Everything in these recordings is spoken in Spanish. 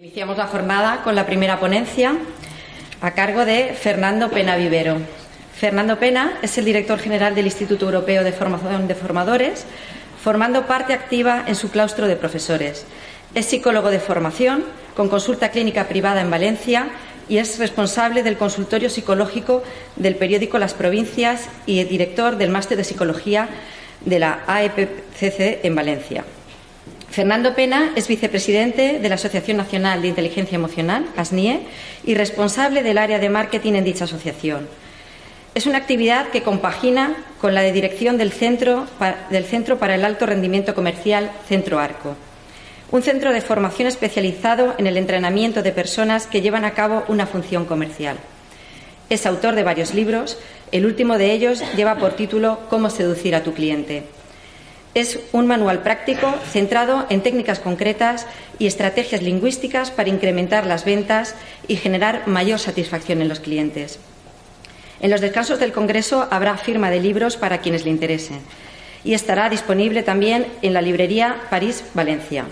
Iniciamos la jornada con la primera ponencia a cargo de Fernando Pena Vivero. Fernando Pena es el director general del Instituto Europeo de Formación de Formadores, formando parte activa en su claustro de profesores. Es psicólogo de formación, con consulta clínica privada en Valencia y es responsable del consultorio psicológico del periódico Las Provincias y director del máster de psicología de la AEPCC en Valencia. Fernando Pena es vicepresidente de la Asociación Nacional de Inteligencia Emocional, ASNIE, y responsable del área de marketing en dicha asociación. Es una actividad que compagina con la de dirección del Centro, del Centro para el Alto Rendimiento Comercial Centro Arco, un centro de formación especializado en el entrenamiento de personas que llevan a cabo una función comercial. Es autor de varios libros, el último de ellos lleva por título Cómo seducir a tu cliente. Es un manual práctico centrado en técnicas concretas y estrategias lingüísticas para incrementar las ventas y generar mayor satisfacción en los clientes. En los descansos del Congreso habrá firma de libros para quienes le interesen y estará disponible también en la librería París Valencia.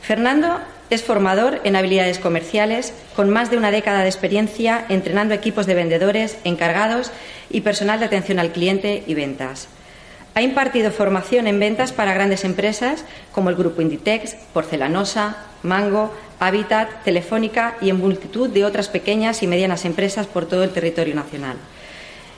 Fernando es formador en habilidades comerciales con más de una década de experiencia entrenando equipos de vendedores, encargados y personal de atención al cliente y ventas. Ha impartido formación en ventas para grandes empresas como el Grupo Inditex, Porcelanosa, Mango, Habitat, Telefónica y en multitud de otras pequeñas y medianas empresas por todo el territorio nacional.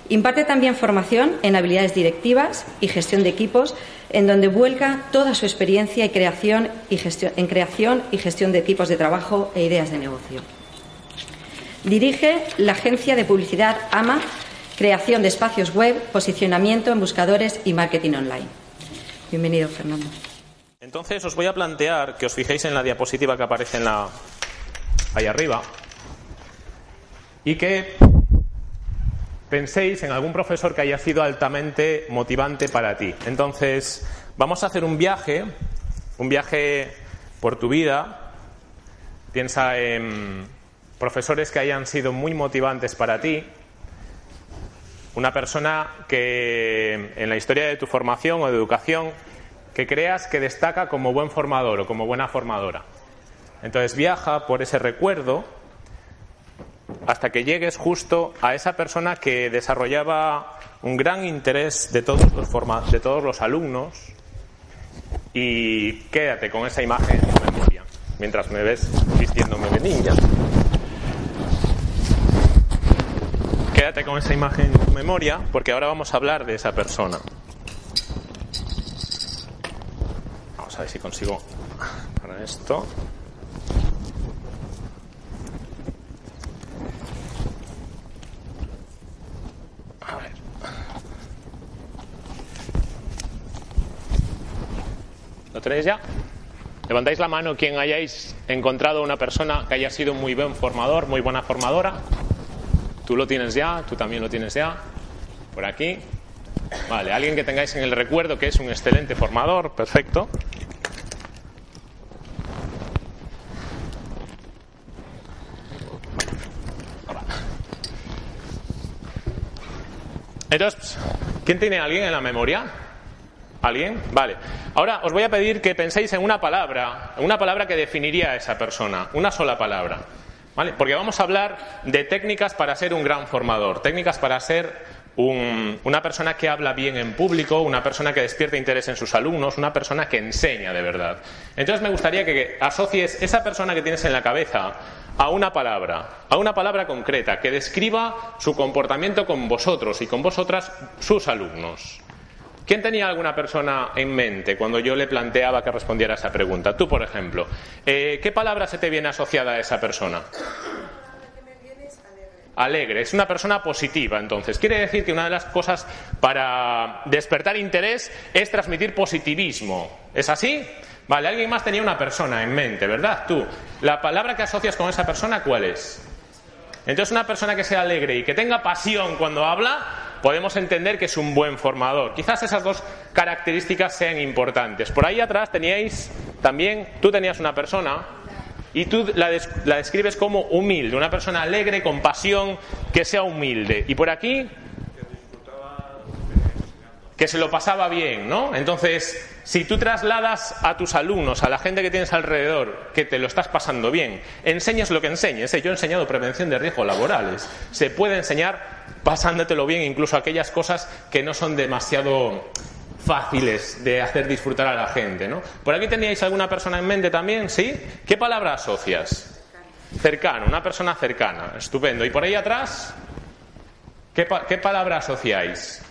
Imparte también formación en habilidades directivas y gestión de equipos, en donde vuelca toda su experiencia y creación en creación y gestión de equipos de trabajo e ideas de negocio. Dirige la agencia de publicidad AMA creación de espacios web, posicionamiento en buscadores y marketing online. Bienvenido, Fernando. Entonces os voy a plantear que os fijéis en la diapositiva que aparece en la ahí arriba y que penséis en algún profesor que haya sido altamente motivante para ti. Entonces, vamos a hacer un viaje, un viaje por tu vida. Piensa en profesores que hayan sido muy motivantes para ti, una persona que en la historia de tu formación o de educación que creas que destaca como buen formador o como buena formadora. Entonces viaja por ese recuerdo hasta que llegues justo a esa persona que desarrollaba un gran interés de todos los, de todos los alumnos y quédate con esa imagen en tu memoria mientras me ves vistiéndome de ninja. Quédate con esa imagen en tu memoria porque ahora vamos a hablar de esa persona. Vamos a ver si consigo para esto. ¿Lo tenéis ya? Levantáis la mano quien hayáis encontrado una persona que haya sido muy buen formador, muy buena formadora. Tú lo tienes ya, tú también lo tienes ya. Por aquí. Vale, alguien que tengáis en el recuerdo que es un excelente formador, perfecto. Entonces, ¿quién tiene a alguien en la memoria? ¿Alguien? Vale. Ahora os voy a pedir que penséis en una palabra, una palabra que definiría a esa persona, una sola palabra. Porque vamos a hablar de técnicas para ser un gran formador, técnicas para ser una persona que habla bien en público, una persona que despierta interés en sus alumnos, una persona que enseña de verdad. Entonces me gustaría que asocies esa persona que tienes en la cabeza a una palabra, a una palabra concreta, que describa su comportamiento con vosotros y con vosotras, sus alumnos. ¿Quién tenía alguna persona en mente cuando yo le planteaba que respondiera a esa pregunta? Tú, por ejemplo. Eh, ¿Qué palabra se te viene asociada a esa persona? Alegre, es una persona positiva, entonces. Quiere decir que una de las cosas para despertar interés es transmitir positivismo. ¿Es así? Vale, alguien más tenía una persona en mente, ¿verdad? Tú. ¿La palabra que asocias con esa persona cuál es? Entonces, una persona que sea alegre y que tenga pasión cuando habla, podemos entender que es un buen formador. Quizás esas dos características sean importantes. Por ahí atrás teníais también, tú tenías una persona y tú la, describes como humilde, una persona alegre, con pasión, que sea humilde. Y por aquí que se lo pasaba bien, ¿no? Entonces, si tú trasladas a tus alumnos, a la gente que tienes alrededor, que te lo estás pasando bien, enseñes lo que enseñes. ¿eh? Yo he enseñado prevención de riesgos laborales. Se puede enseñar pasándotelo bien, incluso aquellas cosas que no son demasiado fáciles de hacer disfrutar a la gente, ¿no? Por aquí teníais alguna persona en mente también, ¿sí? ¿Qué palabra asocias? Cercano, una persona cercana, estupendo. ¿Y por ahí atrás? ¿Qué, qué palabra asociáis?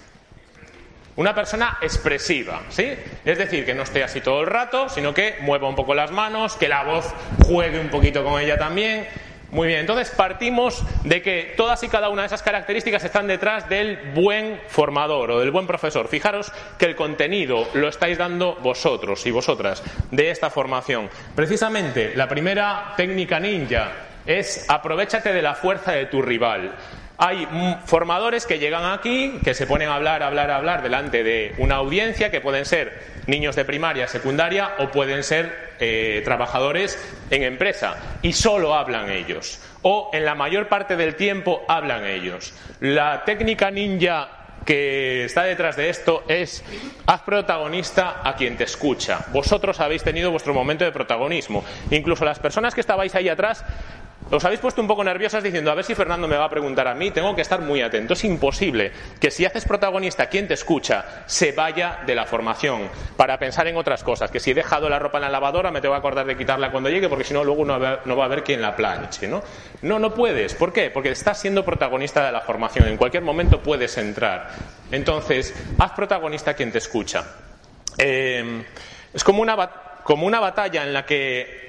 Una persona expresiva, ¿sí? Es decir, que no esté así todo el rato, sino que mueva un poco las manos, que la voz juegue un poquito con ella también. Muy bien, entonces partimos de que todas y cada una de esas características están detrás del buen formador o del buen profesor. Fijaros que el contenido lo estáis dando vosotros y vosotras de esta formación. Precisamente la primera técnica ninja es aprovechate de la fuerza de tu rival. Hay formadores que llegan aquí, que se ponen a hablar, hablar, hablar delante de una audiencia, que pueden ser niños de primaria, secundaria o pueden ser eh, trabajadores en empresa, y solo hablan ellos. O en la mayor parte del tiempo hablan ellos. La técnica ninja que está detrás de esto es haz protagonista a quien te escucha. Vosotros habéis tenido vuestro momento de protagonismo. Incluso las personas que estabais ahí atrás os habéis puesto un poco nerviosas diciendo, a ver si Fernando me va a preguntar a mí, tengo que estar muy atento. Es imposible que si haces protagonista quien te escucha, se vaya de la formación para pensar en otras cosas. Que si he dejado la ropa en la lavadora, me tengo que acordar de quitarla cuando llegue, porque si no, luego no va, a haber quien la planche. ¿no? no, no puedes. ¿Por qué? Porque estás siendo protagonista de la formación. En cualquier momento puedes entrar. Entonces, haz protagonista quien te escucha. Eh, es como una, como una batalla en la que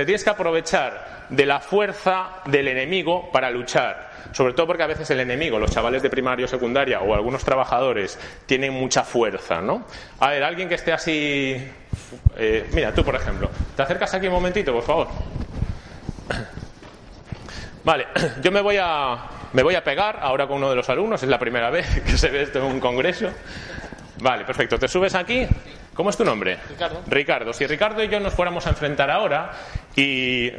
te tienes que aprovechar de la fuerza del enemigo para luchar. Sobre todo porque a veces el enemigo, los chavales de primaria o secundaria o algunos trabajadores, tienen mucha fuerza, ¿no? A ver, alguien que esté así. Eh, mira, tú por ejemplo. ¿Te acercas aquí un momentito, por favor? Vale, yo me voy a, me voy a pegar ahora con uno de los alumnos, es la primera vez que se ve esto en un congreso. Vale, perfecto. ¿Te subes aquí? ¿Cómo es tu nombre? Ricardo. Ricardo. Si Ricardo y yo nos fuéramos a enfrentar ahora y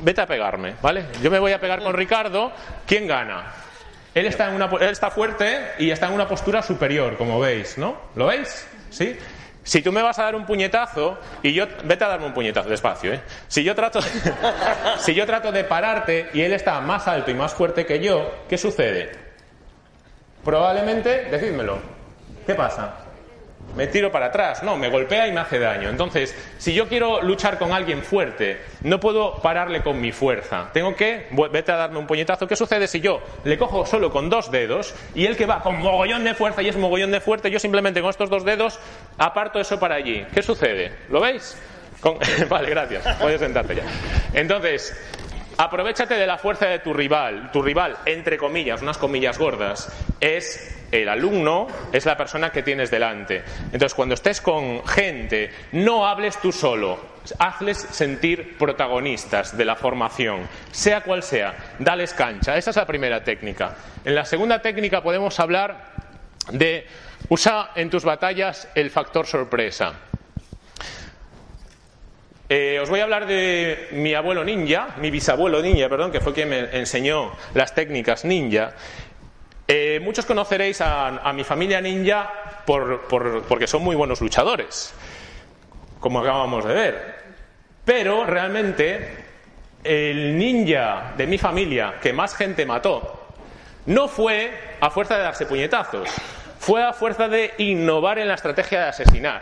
vete a pegarme, ¿vale? Yo me voy a pegar con Ricardo, ¿quién gana? Él está, en una, él está fuerte y está en una postura superior, como veis, ¿no? ¿Lo veis? ¿Sí? Si tú me vas a dar un puñetazo y yo vete a darme un puñetazo despacio, ¿eh? Si yo trato si yo trato de pararte y él está más alto y más fuerte que yo, ¿qué sucede? Probablemente, decídmelo. ¿Qué pasa? Me tiro para atrás, no, me golpea y me hace daño. Entonces, si yo quiero luchar con alguien fuerte, no puedo pararle con mi fuerza. Tengo que, vete a darme un puñetazo. ¿Qué sucede si yo le cojo solo con dos dedos y él que va con mogollón de fuerza y es mogollón de fuerte, yo simplemente con estos dos dedos aparto eso para allí? ¿Qué sucede? ¿Lo veis? vale, gracias. Puedes sentarte ya. Entonces, Aprovechate de la fuerza de tu rival. Tu rival, entre comillas, unas comillas gordas, es el alumno, es la persona que tienes delante. Entonces, cuando estés con gente, no hables tú solo. Hazles sentir protagonistas de la formación, sea cual sea. Dales cancha. Esa es la primera técnica. En la segunda técnica podemos hablar de usa en tus batallas el factor sorpresa. Eh, os voy a hablar de mi abuelo ninja, mi bisabuelo ninja, perdón, que fue quien me enseñó las técnicas ninja. Eh, muchos conoceréis a, mi familia ninja porque son muy buenos luchadores, como acabamos de ver. Pero realmente el ninja de mi familia que más gente mató no fue a fuerza de darse puñetazos, fue a fuerza de innovar en la estrategia de asesinar.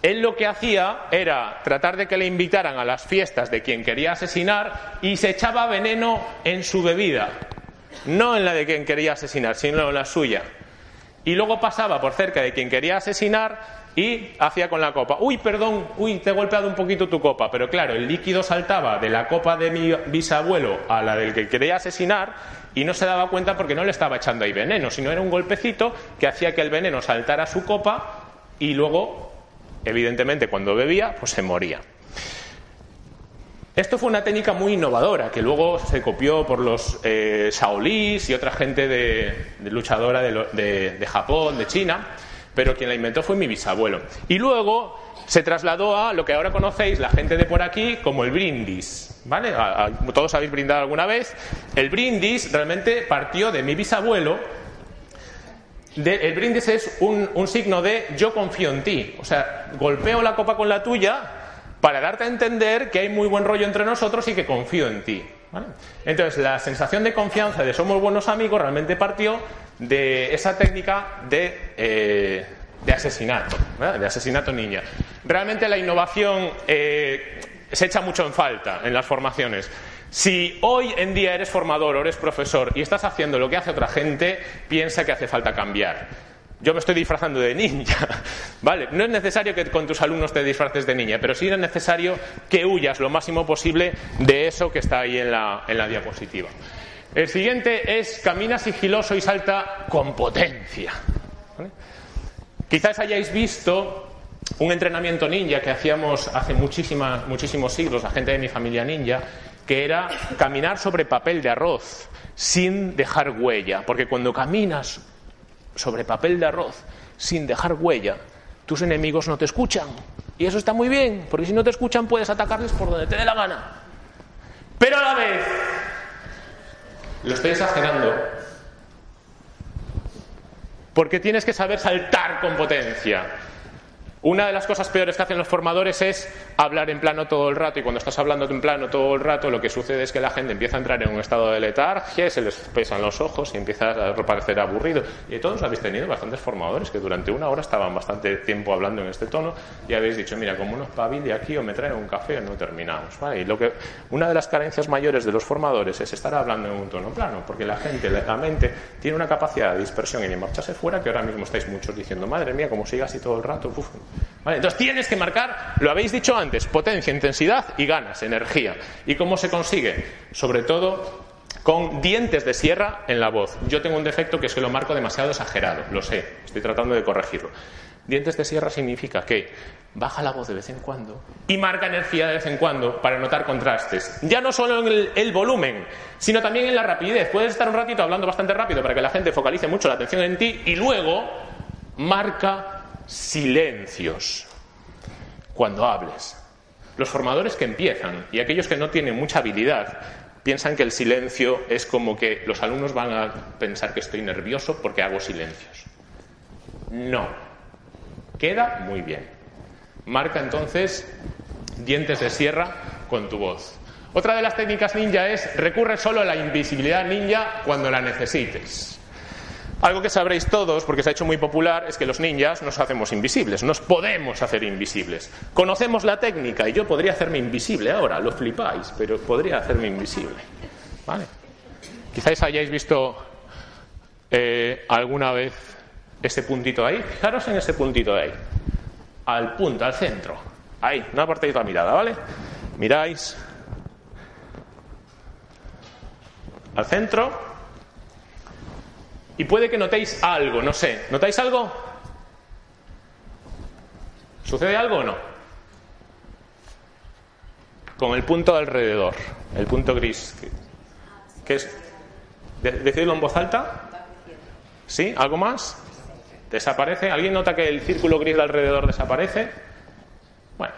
Él lo que hacía era tratar de que le invitaran a las fiestas de quien quería asesinar y se echaba veneno en su bebida. No en la de quien quería asesinar, sino en la suya. Y luego pasaba por cerca de quien quería asesinar y hacía con la copa. Uy, perdón, uy, te he golpeado un poquito tu copa. Pero claro, el líquido saltaba de la copa de mi bisabuelo a la del que quería asesinar y no se daba cuenta porque no le estaba echando ahí veneno, sino era un golpecito que hacía que el veneno saltara a su copa y luego evidentemente cuando bebía, pues se moría. Esto fue una técnica muy innovadora que luego se copió por los eh, y otra gente de, luchadora de, Japón, de China, pero quien la inventó fue mi bisabuelo. Y luego se trasladó a lo que ahora conocéis la gente de por aquí como el brindis. ¿Vale? todos habéis brindado alguna vez. El brindis realmente partió de mi bisabuelo el brindis es un, un signo de yo confío en ti. O sea, golpeo la copa con la tuya para darte a entender que hay muy buen rollo entre nosotros y que confío en ti. Entonces, la sensación de confianza de somos buenos amigos realmente partió de esa técnica de, eh, de asesinato, de asesinato niña. Realmente la innovación eh, se echa mucho en falta en las formaciones. Si hoy en día eres formador o eres profesor y estás haciendo lo que hace otra gente, piensa que hace falta cambiar. Yo me estoy disfrazando de ninja, ¿vale? No es necesario que con tus alumnos te disfraces de niña, pero sí es necesario que huyas lo máximo posible de eso que está ahí en la, en la diapositiva. El siguiente es camina sigiloso y salta con potencia. Quizás hayáis visto un entrenamiento ninja que hacíamos hace muchísimos siglos, la gente de mi familia ninja, que era caminar sobre papel de arroz sin dejar huella, porque cuando caminas sobre papel de arroz sin dejar huella, tus enemigos no te escuchan. Y eso está muy bien, porque si no te escuchan puedes atacarles por donde te dé la gana. Pero a la vez, lo estoy exagerando, porque tienes que saber saltar con potencia. Una de las cosas peores que hacen los formadores es hablar en plano todo el rato y cuando estás hablando en plano todo el rato lo que sucede es que la gente empieza a entrar en un estado de letargia, se les pesan los ojos y empieza a parecer aburrido. Y todos habéis tenido bastantes formadores que durante una hora estaban bastante tiempo hablando en este tono y habéis dicho, mira, como unos de aquí o me traen un café o no terminamos. Y una de las carencias mayores de los formadores es estar hablando en un tono plano, porque la gente, la tiene una capacidad de dispersión y de marcharse fuera que ahora mismo estáis muchos diciendo, madre mía, como siga así todo el rato, entonces tienes que marcar, lo habéis dicho antes, potencia, intensidad y ganas, energía. ¿Y cómo se consigue? Sobre todo con dientes de sierra en la voz. Yo tengo un defecto que es que lo marco demasiado exagerado, lo sé, estoy tratando de corregirlo. Dientes de sierra significa que baja la voz de vez en cuando y marca energía de vez en cuando para notar contrastes. Ya no solo en el, volumen, sino también en la rapidez. Puedes estar un ratito hablando bastante rápido para que la gente focalice mucho la atención en ti y luego marca silencios cuando hables. Los formadores que empiezan y aquellos que no tienen mucha habilidad piensan que el silencio es como que los alumnos van a pensar que estoy nervioso porque hago silencios. No. Queda muy bien. Marca entonces dientes de sierra con tu voz. Otra de las técnicas ninja es recurre solo a la invisibilidad ninja cuando la necesites. Algo que sabréis todos, porque se ha hecho muy popular, es que los ninjas nos hacemos invisibles, nos podemos hacer invisibles. Conocemos la técnica y yo podría hacerme invisible ahora, lo flipáis, pero podría hacerme invisible. ¿Vale? Quizás hayáis visto eh, alguna vez ese puntito ahí. Fijaros en ese puntito de ahí. Al punto, al centro. Ahí, no apartéis la mirada, ¿vale? Miráis al centro y puede que notéis algo, no sé. ¿Notáis algo? ¿Sucede algo o no? Con el punto alrededor, el punto gris. ¿Qué es? ¿Decidlo en voz alta? ¿Sí? ¿Algo más? ¿Desaparece? ¿Alguien nota que el círculo gris de alrededor desaparece? Bueno,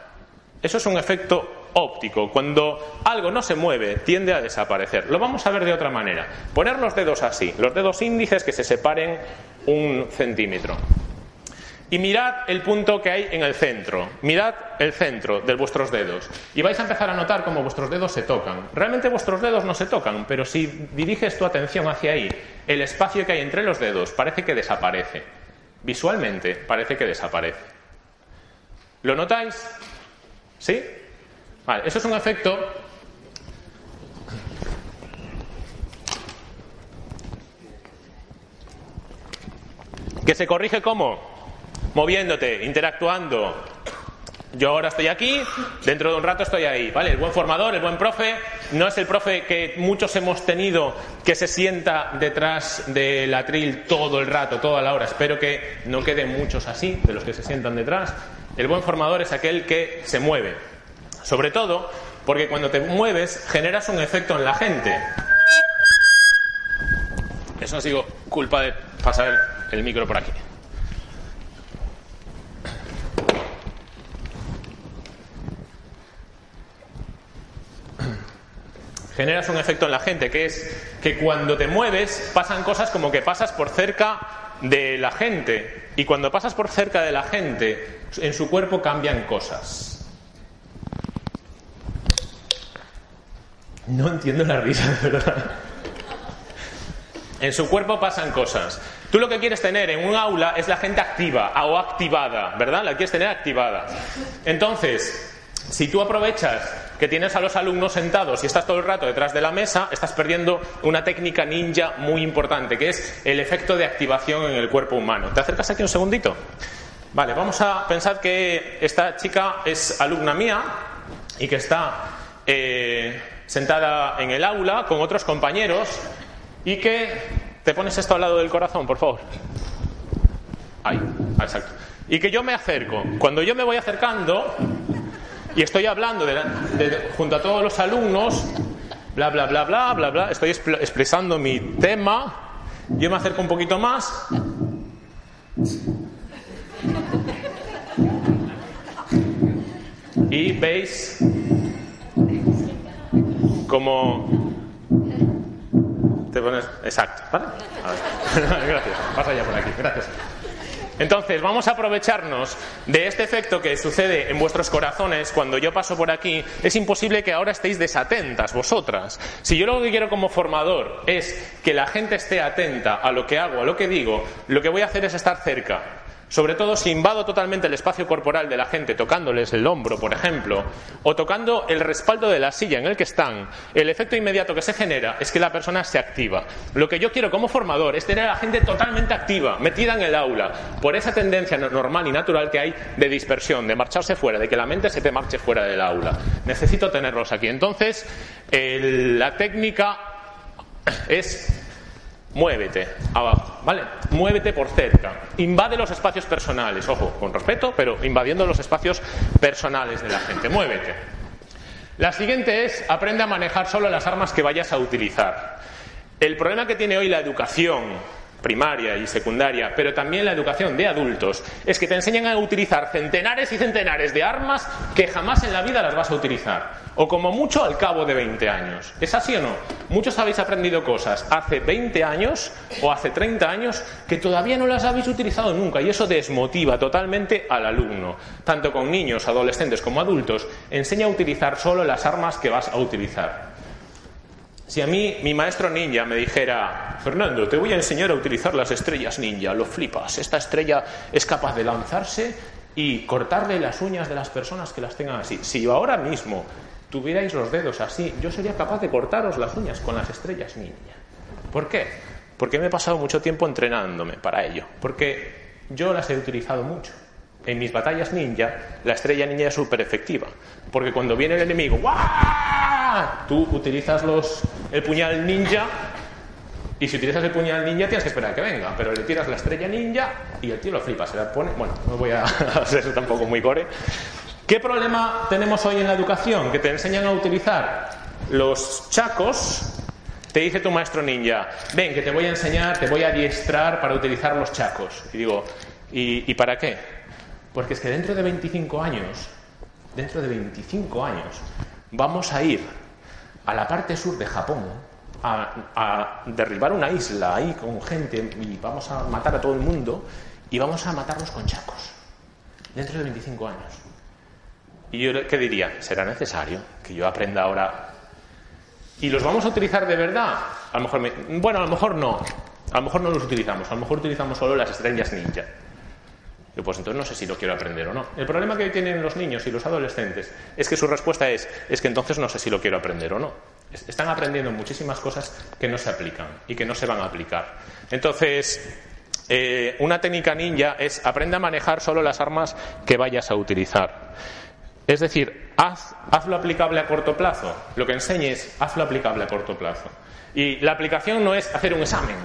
eso es un efecto óptico. Cuando algo no se mueve, tiende a desaparecer. Lo vamos a ver de otra manera. Poner los dedos así, los dedos índices que se separen un centímetro. Y mirad el punto que hay en el centro. Mirad el centro de vuestros dedos. Y vais a empezar a notar cómo vuestros dedos se tocan. Realmente vuestros dedos no se tocan, pero si diriges tu atención hacia ahí, el espacio que hay entre los dedos parece que desaparece. Visualmente parece que desaparece. ¿Lo notáis? ¿Sí? Eso es un efecto que se corrige cómo? Moviéndote, interactuando. Yo ahora estoy aquí, dentro de un rato estoy ahí, ¿vale? El buen formador, el buen profe, no es el profe que muchos hemos tenido que se sienta detrás del atril todo el rato, toda la hora. Espero que no queden muchos así, de los que se sientan detrás. El buen formador es aquel que se mueve, sobre todo porque cuando te mueves generas un efecto en la gente. Eso ha sido culpa de pasar el micro por aquí. generas un efecto en la gente, que es que cuando te mueves pasan cosas como que pasas por cerca de la gente. Y cuando pasas por cerca de la gente, en su cuerpo cambian cosas. No entiendo la risa, de verdad. En su cuerpo pasan cosas. Tú lo que quieres tener en un aula es la gente activa o activada, ¿verdad? La quieres tener activada. Entonces, si tú aprovechas que tienes a los alumnos sentados y estás todo el rato detrás de la mesa, estás perdiendo una técnica ninja muy importante, que es el efecto de activación en el cuerpo humano. ¿Te acercas aquí un segundito? Vale, vamos a pensar que esta chica es alumna mía y que está eh, sentada en el aula con otros compañeros y que te pones esto al lado del corazón, por favor. Ahí, exacto. Y que yo me acerco. Cuando yo me voy acercando y estoy hablando junto a todos los alumnos, bla, bla, bla, bla, bla, bla, estoy expresando mi tema, yo me acerco un poquito más. Y veis como te pones. Exacto, ¿vale? Gracias. Pasa ya por aquí. Gracias. Entonces, vamos a aprovecharnos de este efecto que sucede en vuestros corazones cuando yo paso por aquí. Es imposible que ahora estéis desatentas vosotras. Si yo lo que quiero como formador es que la gente esté atenta a lo que hago, a lo que digo, lo que voy a hacer es estar cerca. Sobre todo si invado totalmente el espacio corporal de la gente tocándoles el hombro, por ejemplo, o tocando el respaldo de la silla en el que están, el efecto inmediato que se genera es que la persona se activa. Lo que yo quiero como formador es tener a la gente totalmente activa, metida en el aula, por esa tendencia normal y natural que hay de dispersión, de marcharse fuera, de que la mente se te marche fuera del aula. Necesito tenerlos aquí. Entonces, la técnica es muévete abajo, ¿vale? Muévete por cerca. Invade los espacios personales, ojo, con respeto, pero invadiendo los espacios personales de la gente. Muévete. La siguiente es aprende a manejar solo las armas que vayas a utilizar. El problema que tiene hoy la educación primaria y secundaria, pero también la educación de adultos, es que te enseñan a utilizar centenares y centenares de armas que jamás en la vida las vas a utilizar. O como mucho al cabo de 20 años. ¿Es así o no? Muchos habéis aprendido cosas hace 20 años o hace 30 años que todavía no las habéis utilizado nunca y eso desmotiva totalmente al alumno. Tanto con niños, adolescentes como adultos, enseña a utilizar solo las armas que vas a utilizar. Si a mí mi maestro ninja me dijera, Fernando, te voy a enseñar a utilizar las estrellas ninja, lo flipas, esta estrella es capaz de lanzarse y cortarle las uñas de las personas que las tengan así. Si ahora mismo tuvierais los dedos así, yo sería capaz de cortaros las uñas con las estrellas ninja. ¿Por qué? Porque me he pasado mucho tiempo entrenándome para ello, porque yo las he utilizado mucho. En mis batallas ninja, la estrella ninja es súper efectiva. Porque cuando viene el enemigo, ¡guau! Tú utilizas los, el puñal ninja y si utilizas el puñal ninja tienes que esperar a que venga, pero le tiras la estrella ninja y el tío lo flipa, se la pone. Bueno, no voy a hacer tampoco muy core. ¿Qué problema tenemos hoy en la educación? Que te enseñan a utilizar los chacos. Te dice tu maestro ninja, ven, que te voy a enseñar, te voy a adiestrar para utilizar los chacos. Y digo, ¿y, y para qué? Porque es que dentro de 25 años, dentro de 25 años, vamos a ir a la parte sur de Japón a, derribar una isla ahí con gente y vamos a matar a todo el mundo y vamos a matarlos con chacos. Dentro de 25 años. Y yo, ¿qué diría? ¿Será necesario que yo aprenda ahora? ¿Y los vamos a utilizar de verdad? A lo mejor bueno, a lo mejor no. A lo mejor no los utilizamos. A lo mejor utilizamos solo las estrellas ninja pues entonces no sé si lo quiero aprender o no. El problema que tienen los niños y los adolescentes es que su respuesta es, es que entonces no sé si lo quiero aprender o no. Están aprendiendo muchísimas cosas que no se aplican y que no se van a aplicar. Entonces, eh, una técnica ninja es aprende a manejar solo las armas que vayas a utilizar. Es decir, haz, hazlo aplicable a corto plazo. Lo que enseñes, hazlo aplicable a corto plazo. Y la aplicación no es hacer un examen,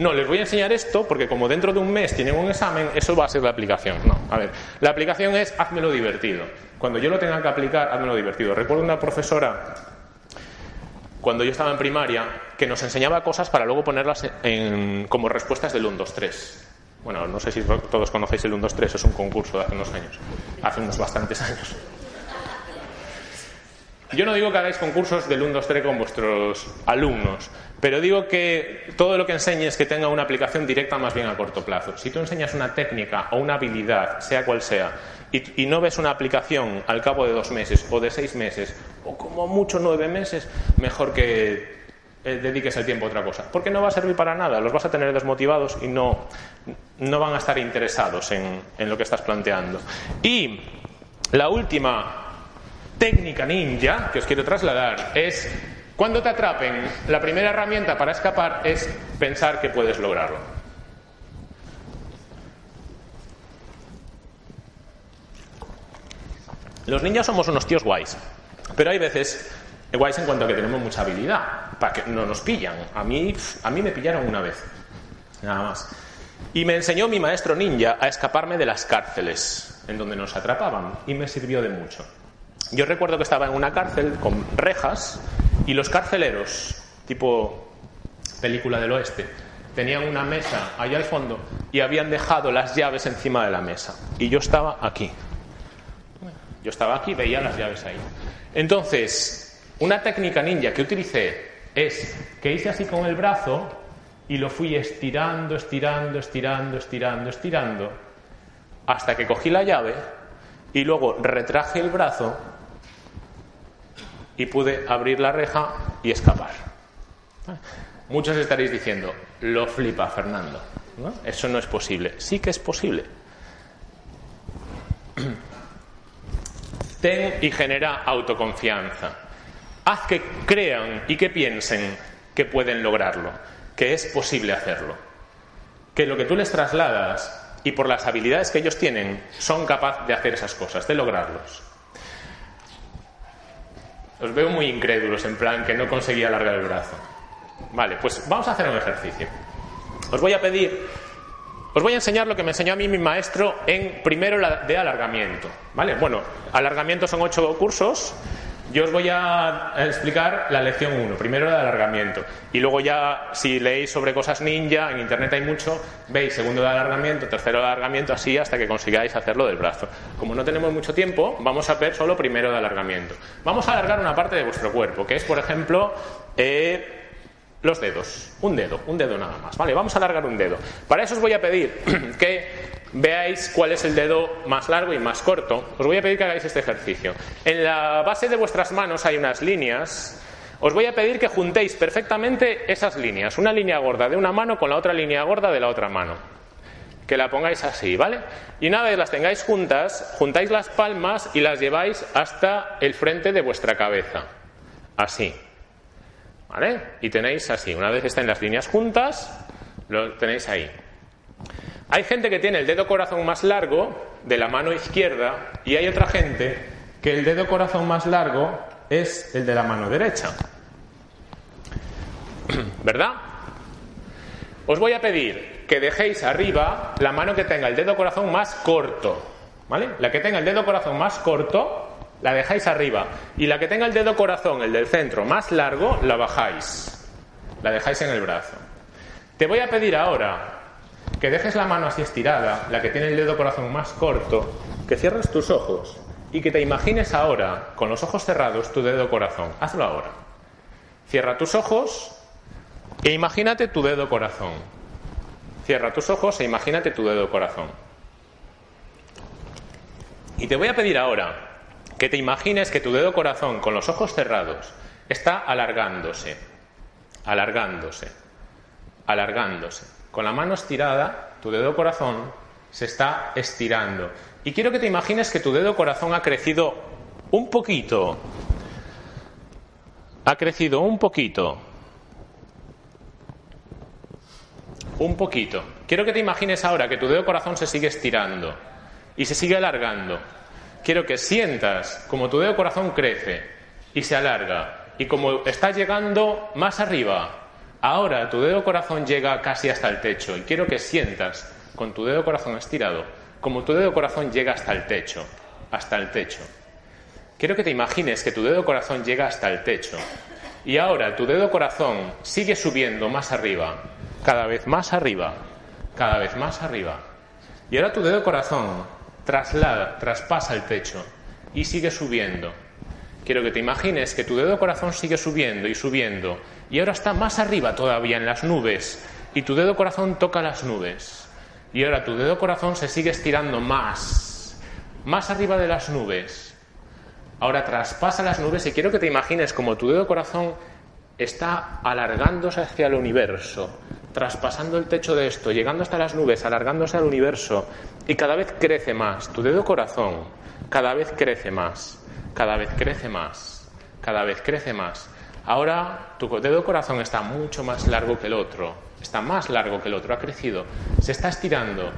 no, les voy a enseñar esto porque como dentro de un mes tienen un examen, eso va a ser la aplicación. No, a ver, la aplicación es házmelo divertido. Cuando yo lo tenga que aplicar, házmelo divertido. Recuerdo una profesora, cuando yo estaba en primaria, que nos enseñaba cosas para luego ponerlas como respuestas del 1, 2, 3. Bueno, no sé si todos conocéis el 1, 2, 3, es un concurso de hace unos años, hace unos bastantes años. Yo no digo que hagáis concursos del 1, 2, 3 con vuestros alumnos, pero digo que todo lo que enseñes que tenga una aplicación directa más bien a corto plazo. Si tú enseñas una técnica o una habilidad, sea cual sea, y, no ves una aplicación al cabo de dos meses o de seis meses, o como mucho nueve meses, mejor que eh, dediques el tiempo a otra cosa. Porque no va a servir para nada, los vas a tener desmotivados y no, no van a estar interesados en, en lo que estás planteando. Y la última técnica ninja que os quiero trasladar es cuando te atrapen, la primera herramienta para escapar es pensar que puedes lograrlo. Los ninjas somos unos tíos guays, pero hay veces guays en cuanto a que tenemos mucha habilidad, para que no nos pillan. A mí, a mí me pillaron una vez, nada más. Y me enseñó mi maestro ninja a escaparme de las cárceles en donde nos atrapaban y me sirvió de mucho. Yo recuerdo que estaba en una cárcel con rejas y los carceleros, tipo película del oeste, tenían una mesa allá al fondo y habían dejado las llaves encima de la mesa. Y yo estaba aquí. Yo estaba aquí, veía las llaves ahí. Entonces, una técnica ninja que utilicé es que hice así con el brazo y lo fui estirando, estirando, estirando, estirando, estirando, hasta que cogí la llave y luego retraje el brazo y pude abrir la reja y escapar. Muchos estaréis diciendo, lo flipa Fernando. Eso no es posible. Sí que es posible. Ten y genera autoconfianza. Haz que crean y que piensen que pueden lograrlo, que es posible hacerlo. Que lo que tú les trasladas y por las habilidades que ellos tienen son capaces de hacer esas cosas, de lograrlos. Os veo muy incrédulos, en plan que no conseguía alargar el brazo. Vale, pues vamos a hacer un ejercicio. Os voy a pedir, os voy a enseñar lo que me enseñó a mí mi maestro en primero de alargamiento. ¿Vale? Bueno, alargamiento son ocho cursos yo os voy a explicar la lección 1, primero el alargamiento. Y luego ya, si leéis sobre cosas ninja, en internet hay mucho, veis segundo de alargamiento, tercero de alargamiento, así hasta que consigáis hacerlo del brazo. Como no tenemos mucho tiempo, vamos a ver solo primero de alargamiento. Vamos a alargar una parte de vuestro cuerpo, que es, por ejemplo, eh, los dedos. Un dedo, un dedo nada más. Vale, vamos a alargar un dedo. Para eso os voy a pedir que veáis cuál es el dedo más largo y más corto, os voy a pedir que hagáis este ejercicio. En la base de vuestras manos hay unas líneas. Os voy a pedir que juntéis perfectamente esas líneas, una línea gorda de una mano con la otra línea gorda de la otra mano. Que la pongáis así, ¿vale? Y una vez las tengáis juntas, juntáis las palmas y las lleváis hasta el frente de vuestra cabeza. Así. ¿Vale? Y tenéis así. Una vez estén las líneas juntas, lo tenéis ahí. Hay gente que tiene el dedo corazón más largo de la mano izquierda y hay otra gente que el dedo corazón más largo es el de la mano derecha. ¿Verdad? Os voy a pedir que dejéis arriba la mano que tenga el dedo corazón más corto. ¿Vale? La que tenga el dedo corazón más corto, la dejáis arriba. Y la que tenga el dedo corazón, el del centro, más largo, la bajáis. La dejáis en el brazo. Te voy a pedir ahora que dejes la mano así estirada, la que tiene el dedo corazón más corto, que cierres tus ojos y que te imagines ahora, con los ojos cerrados, tu dedo corazón. Hazlo ahora. Cierra tus ojos e imagínate tu dedo corazón. Cierra tus ojos e imagínate tu dedo corazón. Y te voy a pedir ahora que te imagines que tu dedo corazón, con los ojos cerrados, está alargándose, alargándose, alargándose. Con la mano estirada, tu dedo corazón se está estirando. Y quiero que te imagines que tu dedo corazón ha crecido un poquito. Ha crecido un poquito. Un poquito. Quiero que te imagines ahora que tu dedo corazón se sigue estirando y se sigue alargando. Quiero que sientas como tu dedo corazón crece y se alarga y como está llegando más arriba, Ahora tu dedo corazón llega casi hasta el techo y quiero que sientas con tu dedo corazón estirado como tu dedo corazón llega hasta el techo, hasta el techo. Quiero que te imagines que tu dedo corazón llega hasta el techo y ahora tu dedo corazón sigue subiendo más arriba, cada vez más arriba, cada vez más arriba. Y ahora tu dedo corazón traslada, traspasa el techo y sigue subiendo. Quiero que te imagines que tu dedo corazón sigue subiendo y subiendo y ahora está más arriba todavía en las nubes y tu dedo corazón toca las nubes y ahora tu dedo corazón se sigue estirando más, más arriba de las nubes. Ahora traspasa las nubes y quiero que te imagines como tu dedo corazón está alargándose hacia el universo, traspasando el techo de esto, llegando hasta las nubes, alargándose al universo y cada vez crece más. Tu dedo corazón cada vez crece más, cada vez crece más, cada vez crece más. Ahora tu dedo corazón está mucho más largo que el otro, está más largo que el otro, ha crecido, se está estirando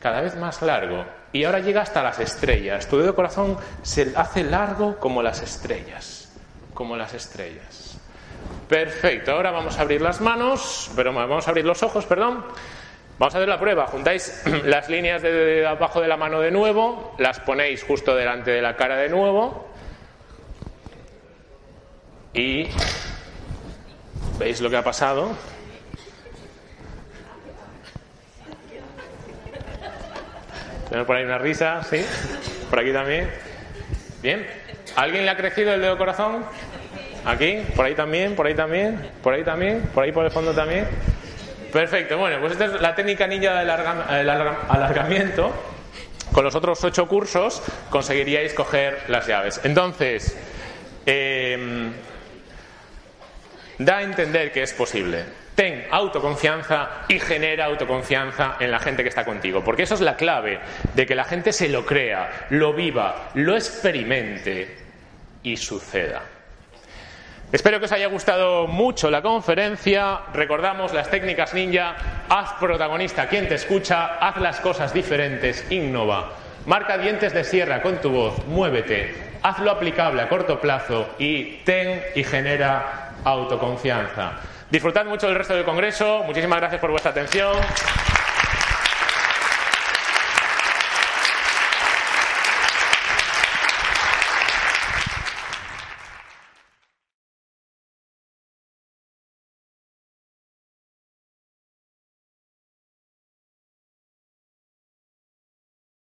cada vez más largo y ahora llega hasta las estrellas. Tu dedo corazón se hace largo como las estrellas, como las estrellas. Perfecto, ahora vamos a abrir las manos, pero vamos a abrir los ojos, perdón. Vamos a hacer la prueba. Juntáis las líneas de abajo de la mano de nuevo, las ponéis justo delante de la cara de nuevo y veis lo que ha pasado. Tenemos por ahí una risa, ¿sí? Por aquí también. Bien. ¿Alguien le ha crecido el dedo corazón? Aquí, por ahí también, por ahí también, por ahí también, por ahí por el fondo también. Perfecto, bueno, pues esta es la técnica ninja del alargamiento. Con los otros ocho cursos conseguiríais coger las llaves. Entonces, em, da a entender que es posible. Ten autoconfianza y genera autoconfianza en la gente que está contigo, porque eso es la clave de que la gente se lo crea, lo viva, lo experimente y suceda. Espero que os haya gustado mucho la conferencia. Recordamos las técnicas ninja. Haz protagonista quien te escucha, haz las cosas diferentes, innova. Marca dientes de sierra con tu voz, muévete, hazlo aplicable a corto plazo y ten y genera autoconfianza. Disfrutad mucho del resto del Congreso. Muchísimas gracias por vuestra atención.